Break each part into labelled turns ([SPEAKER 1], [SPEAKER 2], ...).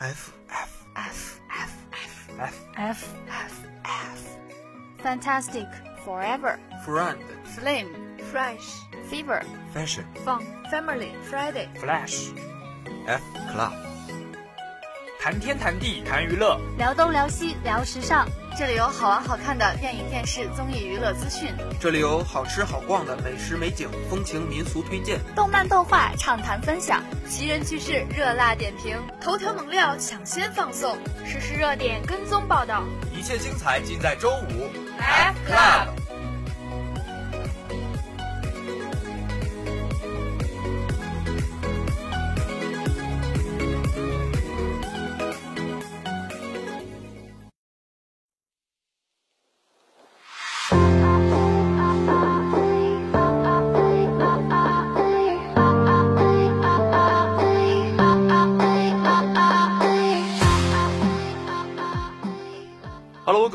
[SPEAKER 1] F F
[SPEAKER 2] F F
[SPEAKER 1] F
[SPEAKER 2] F
[SPEAKER 1] F F F.
[SPEAKER 2] Fantastic. Forever.
[SPEAKER 1] Friend
[SPEAKER 2] Flame. Fresh. Fever.
[SPEAKER 1] Fashion.
[SPEAKER 2] Fun Family. Friday.
[SPEAKER 1] Flash. F Club 谈天谈地谈娱乐，
[SPEAKER 2] 聊东聊西聊时尚，这里有好玩好看的电影、电视、综艺、娱乐资讯，
[SPEAKER 1] 这里有好吃好逛的美食美景、风情民俗推荐，
[SPEAKER 2] 动漫动画畅谈分享，奇人趣事热辣点评，头条猛料抢先放送，实时热点跟踪报道，
[SPEAKER 1] 一切精彩尽在周五。
[SPEAKER 2] F Club。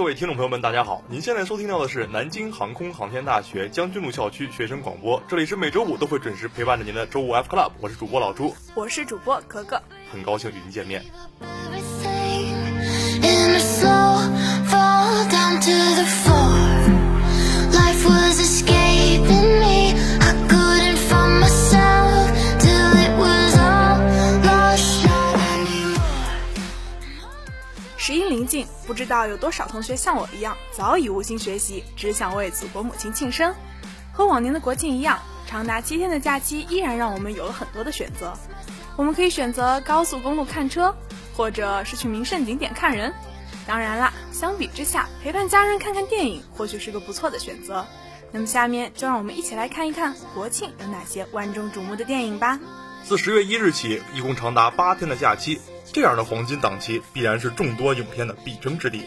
[SPEAKER 3] 各位听众朋友们，大家好！您现在收听到的是南京航空航天大学将军路校区学生广播，这里是每周五都会准时陪伴着您的周五 F Club，我是主播老朱，
[SPEAKER 2] 我是主播格格，
[SPEAKER 3] 很高兴与您见面。
[SPEAKER 4] 不知道有多少同学像我一样，早已无心学习，只想为祖国母亲庆生。和往年的国庆一样，长达七天的假期依然让我们有了很多的选择。我们可以选择高速公路看车，或者是去名胜景点看人。当然啦，相比之下，陪伴家人看看电影或许是个不错的选择。那么下面就让我们一起来看一看国庆有哪些万众瞩目的电影吧。
[SPEAKER 3] 自十月一日起，一共长达八天的假期，这样的黄金档期必然是众多影片的必争之地。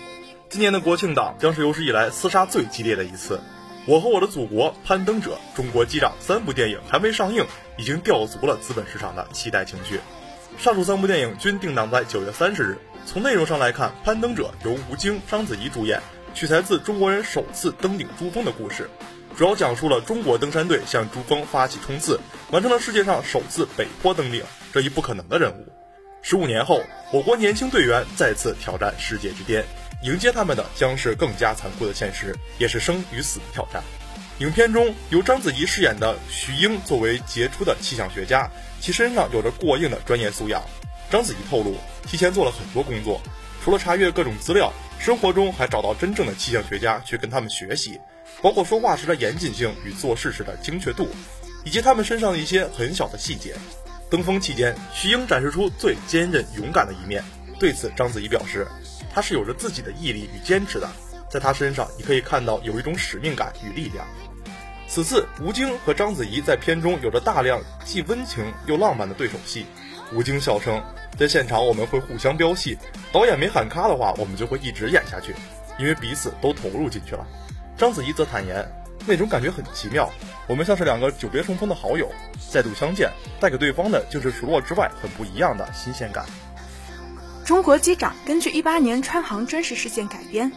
[SPEAKER 3] 今年的国庆档将是有史以来厮杀最激烈的一次。我和我的祖国、攀登者、中国机长三部电影还没上映，已经吊足了资本市场的期待情绪。上述三部电影均定档在九月三十日。从内容上来看，《攀登者》由吴京、章子怡主演，取材自中国人首次登顶珠峰的故事，主要讲述了中国登山队向珠峰发起冲刺，完成了世界上首次北坡登顶这一不可能的任务。十五年后，我国年轻队员再次挑战世界之巅，迎接他们的将是更加残酷的现实，也是生与死的挑战。影片中由章子怡饰演的徐英作为杰出的气象学家，其身上有着过硬的专业素养。章子怡透露，提前做了很多工作，除了查阅各种资料，生活中还找到真正的气象学家去跟他们学习，包括说话时的严谨性与做事时的精确度，以及他们身上的一些很小的细节。登峰期间，徐英展示出最坚韧勇敢的一面。对此，章子怡表示，她是有着自己的毅力与坚持的，在她身上你可以看到有一种使命感与力量。此次，吴京和章子怡在片中有着大量既温情又浪漫的对手戏。吴京笑称，在现场我们会互相飙戏，导演没喊咔的话，我们就会一直演下去，因为彼此都投入进去了。章子怡则坦言，那种感觉很奇妙，我们像是两个久别重逢的好友，再度相见，带给对方的就是除诺之外很不一样的新鲜感。
[SPEAKER 4] 中国机长根据一八年川航真实事件改编。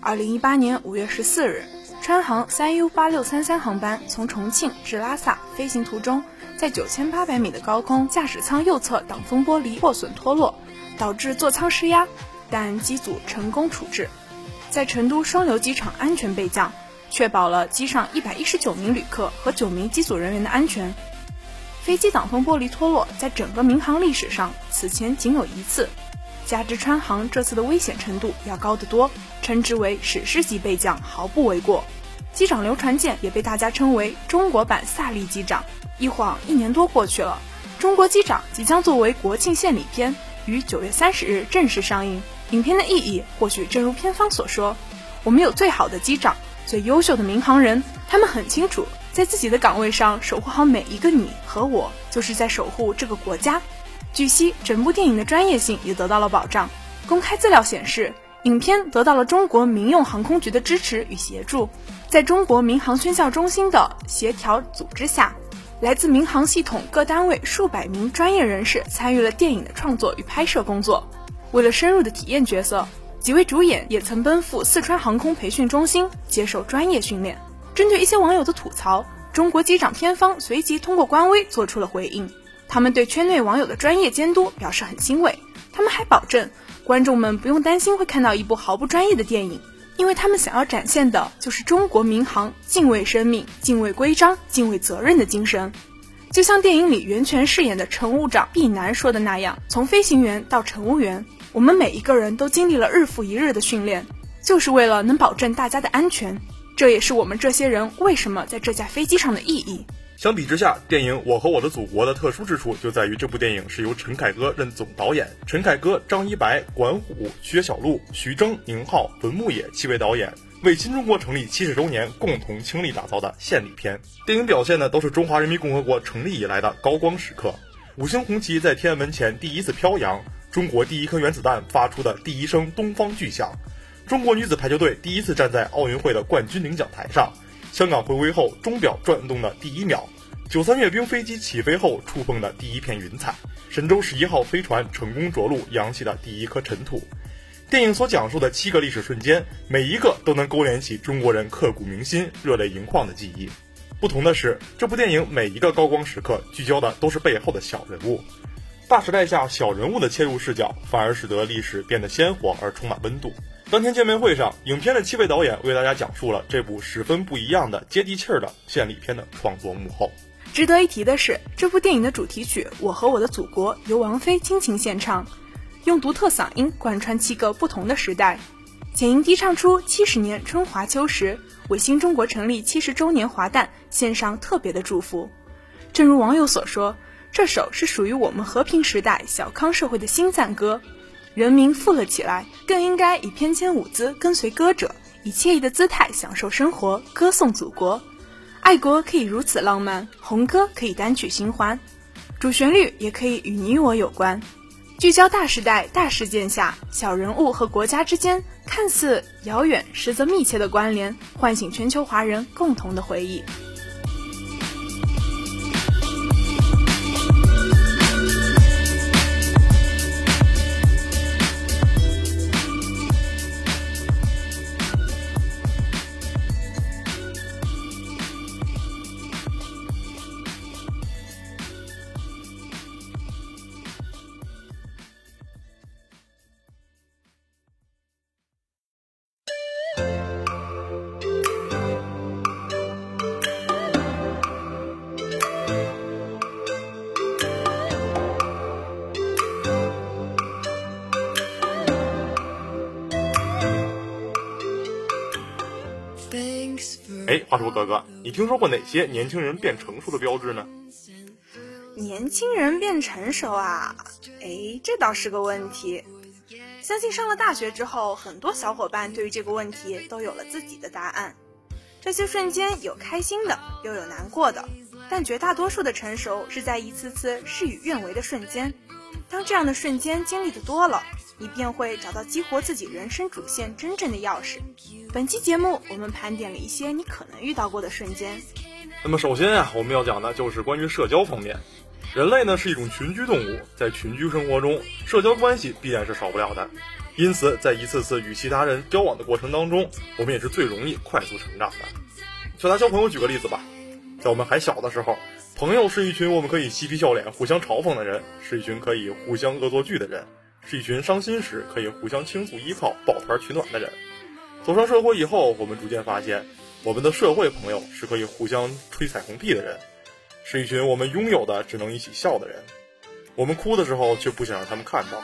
[SPEAKER 4] 二零一八年五月十四日，川航三 U 八六三三航班从重庆至拉萨飞行途中，在九千八百米的高空，驾驶舱右侧挡风玻璃破损脱落，导致座舱失压，但机组成功处置，在成都双流机场安全备降，确保了机上一百一十九名旅客和九名机组人员的安全。飞机挡风玻璃脱落，在整个民航历史上此前仅有一次。加之川航这次的危险程度要高得多，称之为史诗级备降毫不为过。机长刘传健也被大家称为中国版萨利机长。一晃一年多过去了，中国机长即将作为国庆献礼片，于九月三十日正式上映。影片的意义或许正如片方所说，我们有最好的机长，最优秀的民航人，他们很清楚，在自己的岗位上守护好每一个你和我，就是在守护这个国家。据悉，整部电影的专业性也得到了保障。公开资料显示，影片得到了中国民用航空局的支持与协助，在中国民航宣教中心的协调组织下，来自民航系统各单位数百名专业人士参与了电影的创作与拍摄工作。为了深入的体验角色，几位主演也曾奔赴四川航空培训中心接受专业训练。针对一些网友的吐槽，中国机长片方随即通过官微做出了回应。他们对圈内网友的专业监督表示很欣慰，他们还保证，观众们不用担心会看到一部毫不专业的电影，因为他们想要展现的就是中国民航敬畏生命、敬畏规章、敬畏责任的精神。就像电影里袁泉饰演的乘务长毕楠说的那样：“从飞行员到乘务员，我们每一个人都经历了日复一日的训练，就是为了能保证大家的安全。这也是我们这些人为什么在这架飞机上的意义。”
[SPEAKER 3] 相比之下，电影《我和我的祖国》的特殊之处就在于这部电影是由陈凯歌任总导演，陈凯歌、张一白、管虎、薛晓路、徐峥、宁浩、文牧野七位导演为新中国成立七十周年共同倾力打造的献礼片。电影表现的都是中华人民共和国成立以来的高光时刻，五星红旗在天安门前第一次飘扬，中国第一颗原子弹发出的第一声东方巨响，中国女子排球队第一次站在奥运会的冠军领奖台上。香港回归后钟表转动的第一秒，九三阅兵飞机起飞后触碰的第一片云彩，神舟十一号飞船成功着陆扬起的第一颗尘土。电影所讲述的七个历史瞬间，每一个都能勾连起中国人刻骨铭心、热泪盈眶的记忆。不同的是，这部电影每一个高光时刻聚焦的都是背后的小人物，大时代下小人物的切入视角，反而使得历史变得鲜活而充满温度。当天见面会上，影片的七位导演为大家讲述了这部十分不一样的接地气儿的献礼片的创作幕后。
[SPEAKER 4] 值得一提的是，这部电影的主题曲《我和我的祖国》由王菲倾情献唱，用独特嗓音贯穿七个不同的时代，简音低唱出七十年春华秋实，为新中国成立七十周年华诞献上特别的祝福。正如网友所说，这首是属于我们和平时代小康社会的新赞歌。人民富了起来，更应该以翩跹舞姿跟随歌者，以惬意的姿态享受生活，歌颂祖国。爱国可以如此浪漫，红歌可以单曲循环，主旋律也可以与你我有关。聚焦大时代、大事件下小人物和国家之间看似遥远，实则密切的关联，唤醒全球华人共同的回忆。
[SPEAKER 3] 哎，话说哥哥，你听说过哪些年轻人变成熟的标志呢？
[SPEAKER 4] 年轻人变成熟啊？哎，这倒是个问题。相信上了大学之后，很多小伙伴对于这个问题都有了自己的答案。这些瞬间有开心的，又有难过的，但绝大多数的成熟是在一次次事与愿违的瞬间。当这样的瞬间经历的多了，你便会找到激活自己人生主线真正的钥匙。本期节目，我们盘点了一些你可能遇到过的瞬间。
[SPEAKER 3] 那么首先啊，我们要讲的就是关于社交方面。人类呢是一种群居动物，在群居生活中，社交关系必然是少不了的。因此，在一次次与其他人交往的过程当中，我们也是最容易快速成长的。就拿交朋友举个例子吧，在我们还小的时候，朋友是一群我们可以嬉皮笑脸、互相嘲讽的人，是一群可以互相恶作剧的人。是一群伤心时可以互相倾诉、依靠、抱团取暖的人。走上社会以后，我们逐渐发现，我们的社会朋友是可以互相吹彩虹屁的人，是一群我们拥有的只能一起笑的人。我们哭的时候却不想让他们看到。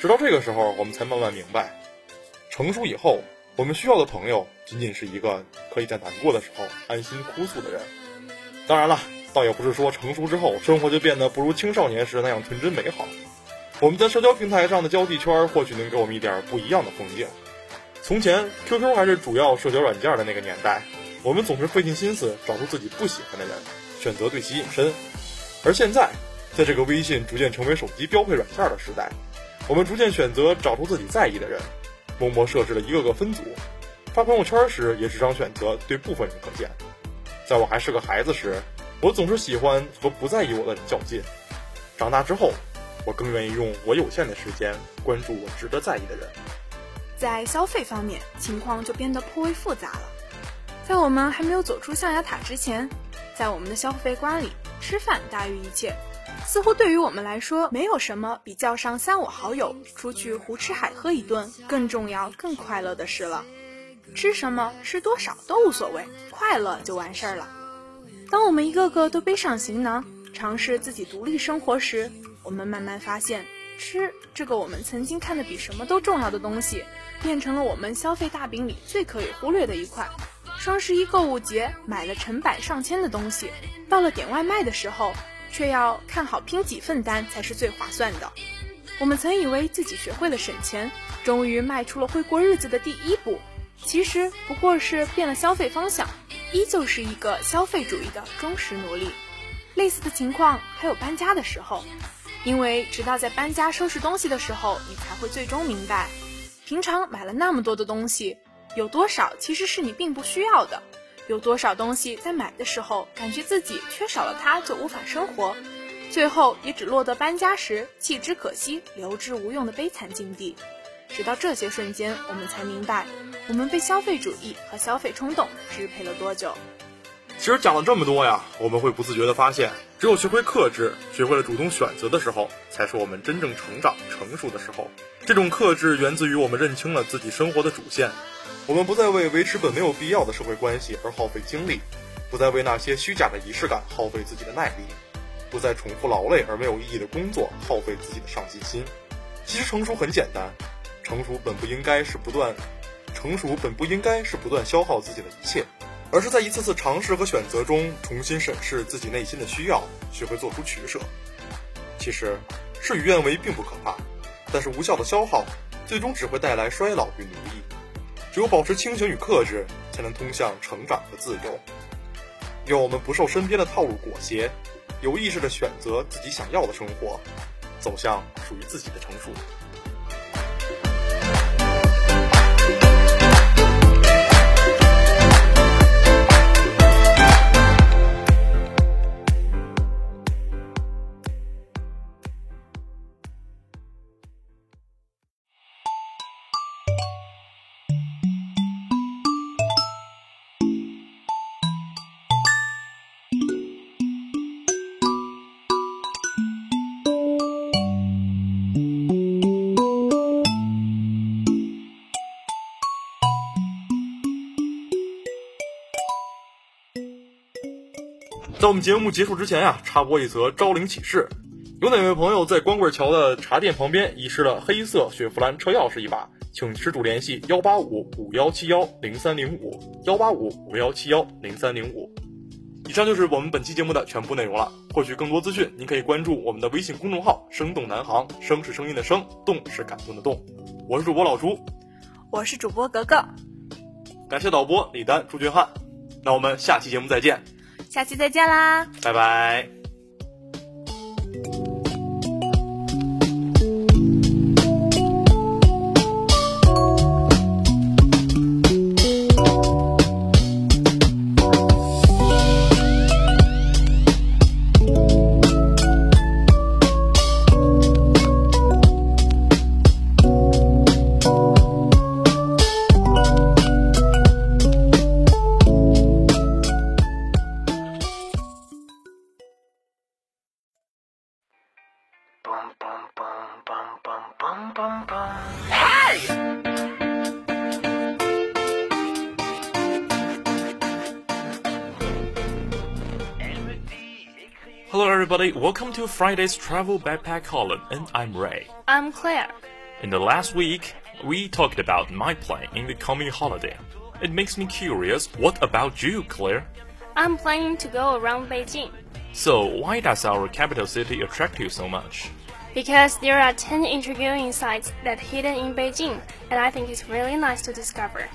[SPEAKER 3] 直到这个时候，我们才慢慢明白，成熟以后，我们需要的朋友仅仅是一个可以在难过的时候安心哭诉的人。当然了，倒也不是说成熟之后生活就变得不如青少年时那样纯真美好。我们在社交平台上的交际圈或许能给我们一点不一样的风景。从前，QQ 还是主要社交软件的那个年代，我们总是费尽心思找出自己不喜欢的人，选择对其隐身。而现在，在这个微信逐渐成为手机标配软件的时代，我们逐渐选择找出自己在意的人，默默设置了一个个分组。发朋友圈时也时常选择对部分人可见。在我还是个孩子时，我总是喜欢和不在意我的人较劲。长大之后，我更愿意用我有限的时间关注我值得在意的人。
[SPEAKER 4] 在消费方面，情况就变得颇为复杂了。在我们还没有走出象牙塔之前，在我们的消费观里，吃饭大于一切。似乎对于我们来说，没有什么比叫上三五好友出去胡吃海喝一顿更重要、更快乐的事了。吃什么、吃多少都无所谓，快乐就完事儿了。当我们一个个都背上行囊，尝试自己独立生活时，我们慢慢发现，吃这个我们曾经看得比什么都重要的东西，变成了我们消费大饼里最可以忽略的一块。双十一购物节买了成百上千的东西，到了点外卖的时候，却要看好拼几份单才是最划算的。我们曾以为自己学会了省钱，终于迈出了会过日子的第一步，其实不过是变了消费方向，依旧是一个消费主义的忠实奴隶。类似的情况还有搬家的时候，因为直到在搬家收拾东西的时候，你才会最终明白，平常买了那么多的东西。有多少其实是你并不需要的？有多少东西在买的时候感觉自己缺少了它就无法生活，最后也只落得搬家时弃之可惜、留之无用的悲惨境地。直到这些瞬间，我们才明白，我们被消费主义和消费冲动支配了多久。
[SPEAKER 3] 其实讲了这么多呀，我们会不自觉地发现，只有学会克制、学会了主动选择的时候，才是我们真正成长成熟的时候。这种克制源自于我们认清了自己生活的主线。我们不再为维持本没有必要的社会关系而耗费精力，不再为那些虚假的仪式感耗费自己的耐力，不再重复劳累而没有意义的工作耗费自己的上进心。其实成熟很简单，成熟本不应该是不断，成熟本不应该是不断消耗自己的一切，而是在一次次尝试和选择中重新审视自己内心的需要，学会做出取舍。其实事与愿违并不可怕，但是无效的消耗最终只会带来衰老与奴役。只有保持清醒与克制，才能通向成长和自由。愿我们不受身边的套路裹挟，有意识地选择自己想要的生活，走向属于自己的成熟。我们节目结束之前呀，插播一则招领启事：有哪位朋友在光棍桥的茶店旁边遗失了黑色雪佛兰车钥匙一把，请失主联系幺八五五幺七幺零三零五幺八五五幺七幺零三零五。以上就是我们本期节目的全部内容了。获取更多资讯，您可以关注我们的微信公众号“生动南航”，声是声音的声，动是感动的动。我是主播老朱，
[SPEAKER 4] 我是主播格格，
[SPEAKER 3] 感谢导播李丹、朱俊汉。那我们下期节目再见。
[SPEAKER 4] 下期再见啦，
[SPEAKER 3] 拜拜。
[SPEAKER 5] Welcome to Friday's Travel Backpack column, and I'm Ray.
[SPEAKER 2] I'm Claire.
[SPEAKER 5] In the last week, we talked about my plan in the coming holiday. It makes me curious. What about you, Claire?
[SPEAKER 2] I'm planning to go around Beijing.
[SPEAKER 5] So, why does our capital city attract you so much?
[SPEAKER 2] Because there are 10 intriguing sites that hidden in Beijing, and I think it's really nice to discover.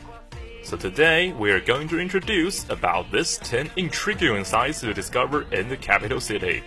[SPEAKER 5] So today we are going to introduce about these 10 intriguing sites to discover in the capital city.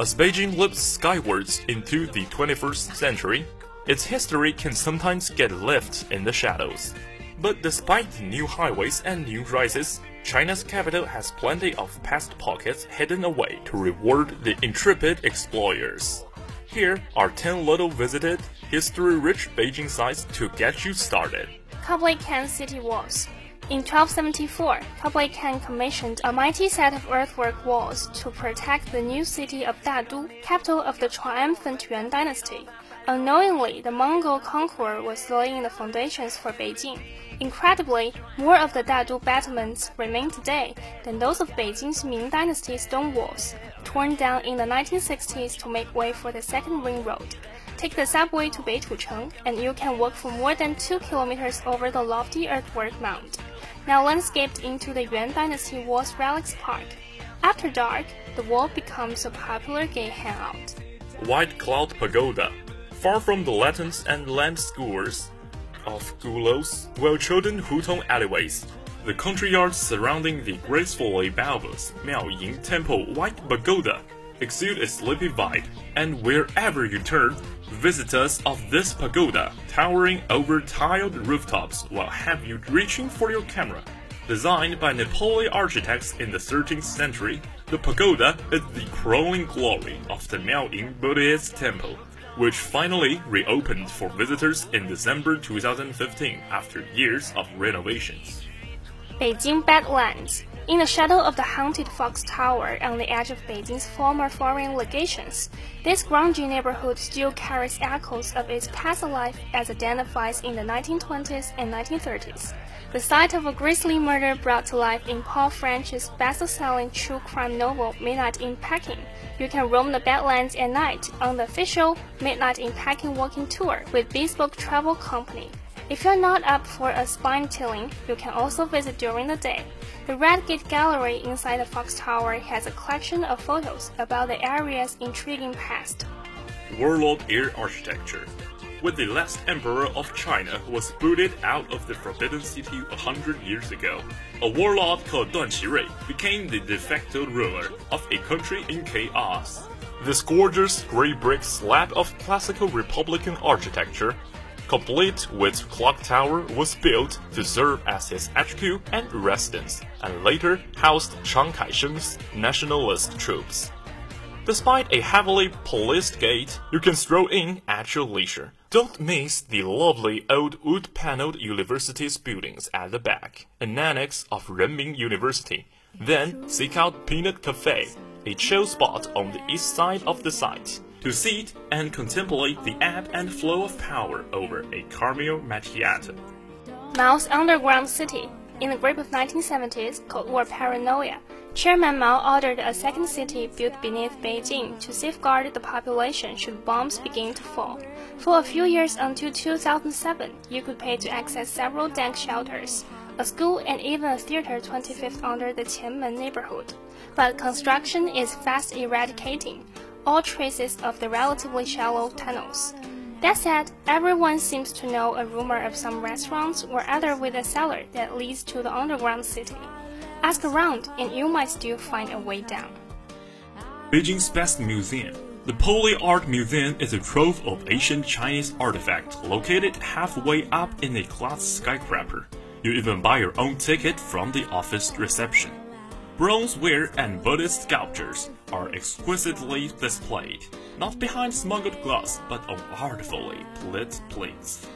[SPEAKER 5] As Beijing looks skywards into the 21st century, its history can sometimes get left in the shadows. But despite new highways and new rises, China's capital has plenty of past pockets hidden away to reward the intrepid explorers. Here are 10 little visited, history rich Beijing sites to get you started.
[SPEAKER 2] Kublai Khan City Walls.
[SPEAKER 6] In 1274, Kublai Khan commissioned a mighty set of earthwork walls to protect the new city of Dadu, capital of the triumphant Yuan dynasty. Unknowingly, the Mongol conqueror was laying the foundations for Beijing. Incredibly, more of the Dadu battlements remain today than those of Beijing's Ming Dynasty stone walls, torn down in the 1960s to make way for the second ring road. Take the subway to Beitucheng, and you can walk for more than two kilometers over the lofty earthwork mound now landscaped into the Yuan Dynasty Walls Relics Park. After dark, the wall becomes a popular gay hangout.
[SPEAKER 5] White Cloud Pagoda. Far from the Latins and land skewers of Gulos, well-trodden Hutong alleyways, the country yards surrounding the gracefully bulbous Miaoying Temple White Pagoda exude a sleepy vibe, and wherever you turn, visitors of this pagoda, towering over tiled rooftops, will have you reaching for your camera. Designed by Nepali architects in the 13th century, the pagoda is the crowning glory of the Miaoying Buddhist temple, which finally reopened for visitors in December 2015 after years of renovations.
[SPEAKER 6] Beijing Badlands in the shadow of the haunted Fox Tower on the edge of Beijing's former foreign legations, this grungy neighborhood still carries echoes of its past life as identified in the 1920s and 1930s. The site of a grisly murder brought to life in Paul French's best-selling true crime novel Midnight in Peking. You can roam the Badlands at night on the official Midnight in Peking walking tour with Bespoke Travel Company. If you're not up for a spine chilling, you can also visit during the day. The Red Gate Gallery inside the Fox Tower has a collection of photos about the area's intriguing past.
[SPEAKER 5] Warlord Air Architecture When the last emperor of China who was booted out of the Forbidden City a hundred years ago, a warlord called Duan Qirui became the de facto ruler of a country in chaos. This gorgeous gray brick slab of classical Republican architecture complete with clock tower, was built to serve as his HQ and residence, and later housed Chiang Kai-shek's nationalist troops. Despite a heavily policed gate, you can stroll in at your leisure. Don't miss the lovely old wood-paneled university's buildings at the back, an annex of Renmin University. Then seek out Peanut Cafe, a chill spot on the east side of the site to sit and contemplate the ebb and flow of power over a caramel macchiato.
[SPEAKER 6] Mao's underground city. In the grip of 1970s Cold War paranoia, Chairman Mao ordered a second city built beneath Beijing to safeguard the population should bombs begin to fall. For a few years until 2007, you could pay to access several dank shelters, a school, and even a theater 25th under the Qianmen neighborhood. But construction is fast eradicating all traces of the relatively shallow tunnels. That said, everyone seems to know a rumor of some restaurants or other with a cellar that leads to the underground city. Ask around, and you might still find a way down.
[SPEAKER 5] Beijing's best museum. The Poly Art Museum is a trove of ancient Chinese artifacts located halfway up in a glass skyscraper. You even buy your own ticket from the office reception. Bronzeware and Buddhist sculptures are exquisitely displayed, not behind smuggled glass, but on artfully lit plates.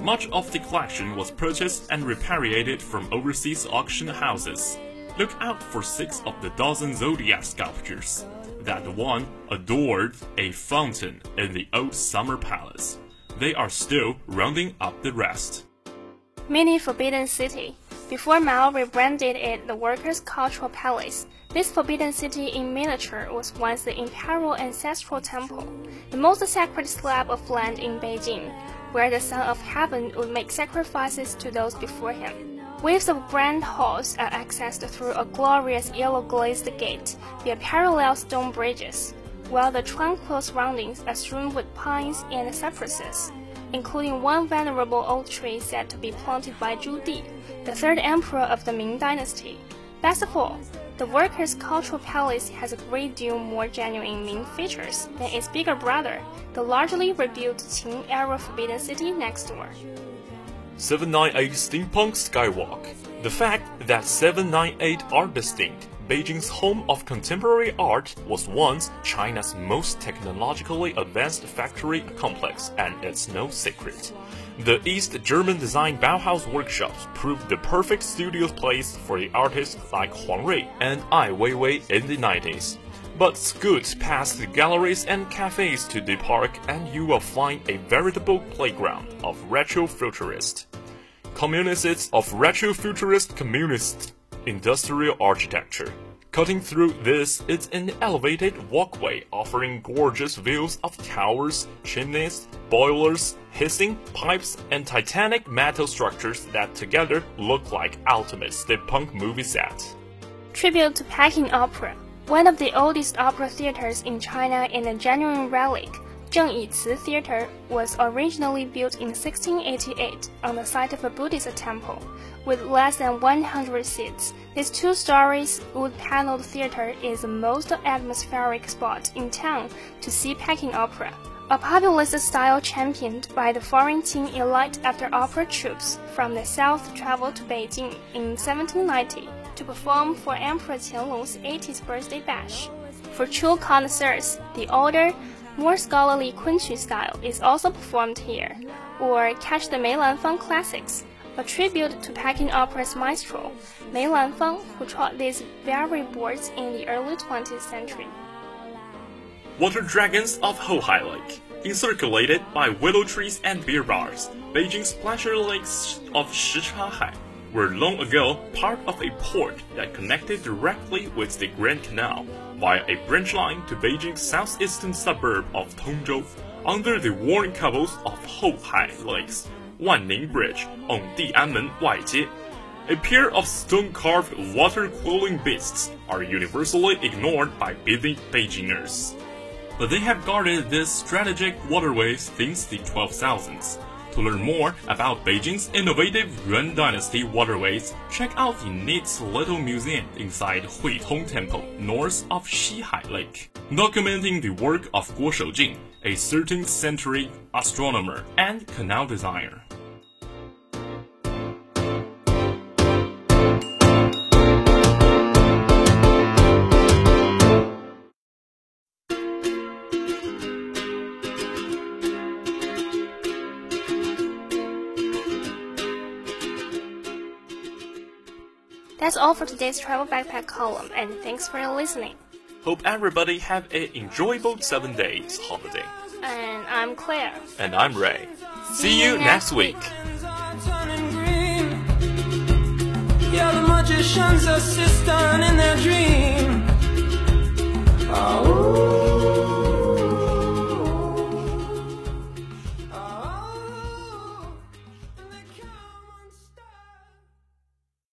[SPEAKER 5] Much of the collection was purchased and repatriated from overseas auction houses. Look out for six of the dozen zodiac sculptures. That one adored a fountain in the old summer palace. They are still rounding up the rest.
[SPEAKER 6] Mini Forbidden City before Mao rebranded it the Workers' Cultural Palace, this forbidden city in miniature was once the imperial ancestral temple, the most sacred slab of land in Beijing, where the Son of Heaven would make sacrifices to those before him. Waves of grand halls are accessed through a glorious yellow glazed gate via parallel stone bridges, while the tranquil surroundings are strewn with pines and cypresses including one venerable old tree said to be planted by Zhu Di, the third emperor of the Ming dynasty. Best of all, the Workers' Cultural Palace has a great deal more genuine Ming features than its bigger brother, the largely rebuilt Qing era Forbidden City next door.
[SPEAKER 5] 798 Steampunk Skywalk. The fact that 798 are distinct Beijing's home of contemporary art was once China's most technologically advanced factory complex, and it's no secret. The East German design Bauhaus workshops proved the perfect studio place for the artists like Huang Rui and Ai Weiwei in the 90s. But scoot past the galleries and cafes to the park, and you will find a veritable playground of retro-futurist communists of retro-futurist communist industrial architecture. Cutting through this is an elevated walkway offering gorgeous views of towers, chimneys, boilers, hissing pipes, and titanic metal structures that together look like ultimate steampunk movie set.
[SPEAKER 6] Tribute to Peking Opera, one of the oldest opera theaters in China and a genuine relic. Zheng Yici Theater was originally built in 1688 on the site of a Buddhist temple. With less than 100 seats, this two-story wood-paneled theater is the most atmospheric spot in town to see Peking opera. A populist style championed by the foreign team elite after opera troops from the south traveled to Beijing in 1790 to perform for Emperor Qianlong's 80th birthday bash. For true connoisseurs, the older, more scholarly Kunqu style is also performed here, or catch the Mei Lanfang classics, a tribute to Peking Opera's maestro, Mei Lanfang, who taught these very boards in the early 20th century.
[SPEAKER 5] Water Dragons of Hohai Lake. Encirculated by willow trees and beer bars, Beijing's pleasure lakes of Shichahai were long ago part of a port that connected directly with the Grand Canal via a branch line to Beijing's southeastern suburb of Tongzhou under the worn cobbles of Houhai Lakes, Wanning Bridge on Dianmen Waijie. A pair of stone-carved water-cooling beasts are universally ignored by busy Beijingers. But they have guarded these strategic waterways since the 12,000s. To learn more about Beijing's innovative Yuan Dynasty waterways, check out the neat little museum inside Huitong Temple, north of Xihai Lake, documenting the work of Guo Shoujing, a 13th century astronomer and canal designer.
[SPEAKER 6] That's all for today's travel backpack column, and thanks for listening.
[SPEAKER 5] Hope everybody have an enjoyable seven days holiday.
[SPEAKER 6] And I'm Claire.
[SPEAKER 5] And I'm Ray. See, See you next week.
[SPEAKER 7] week.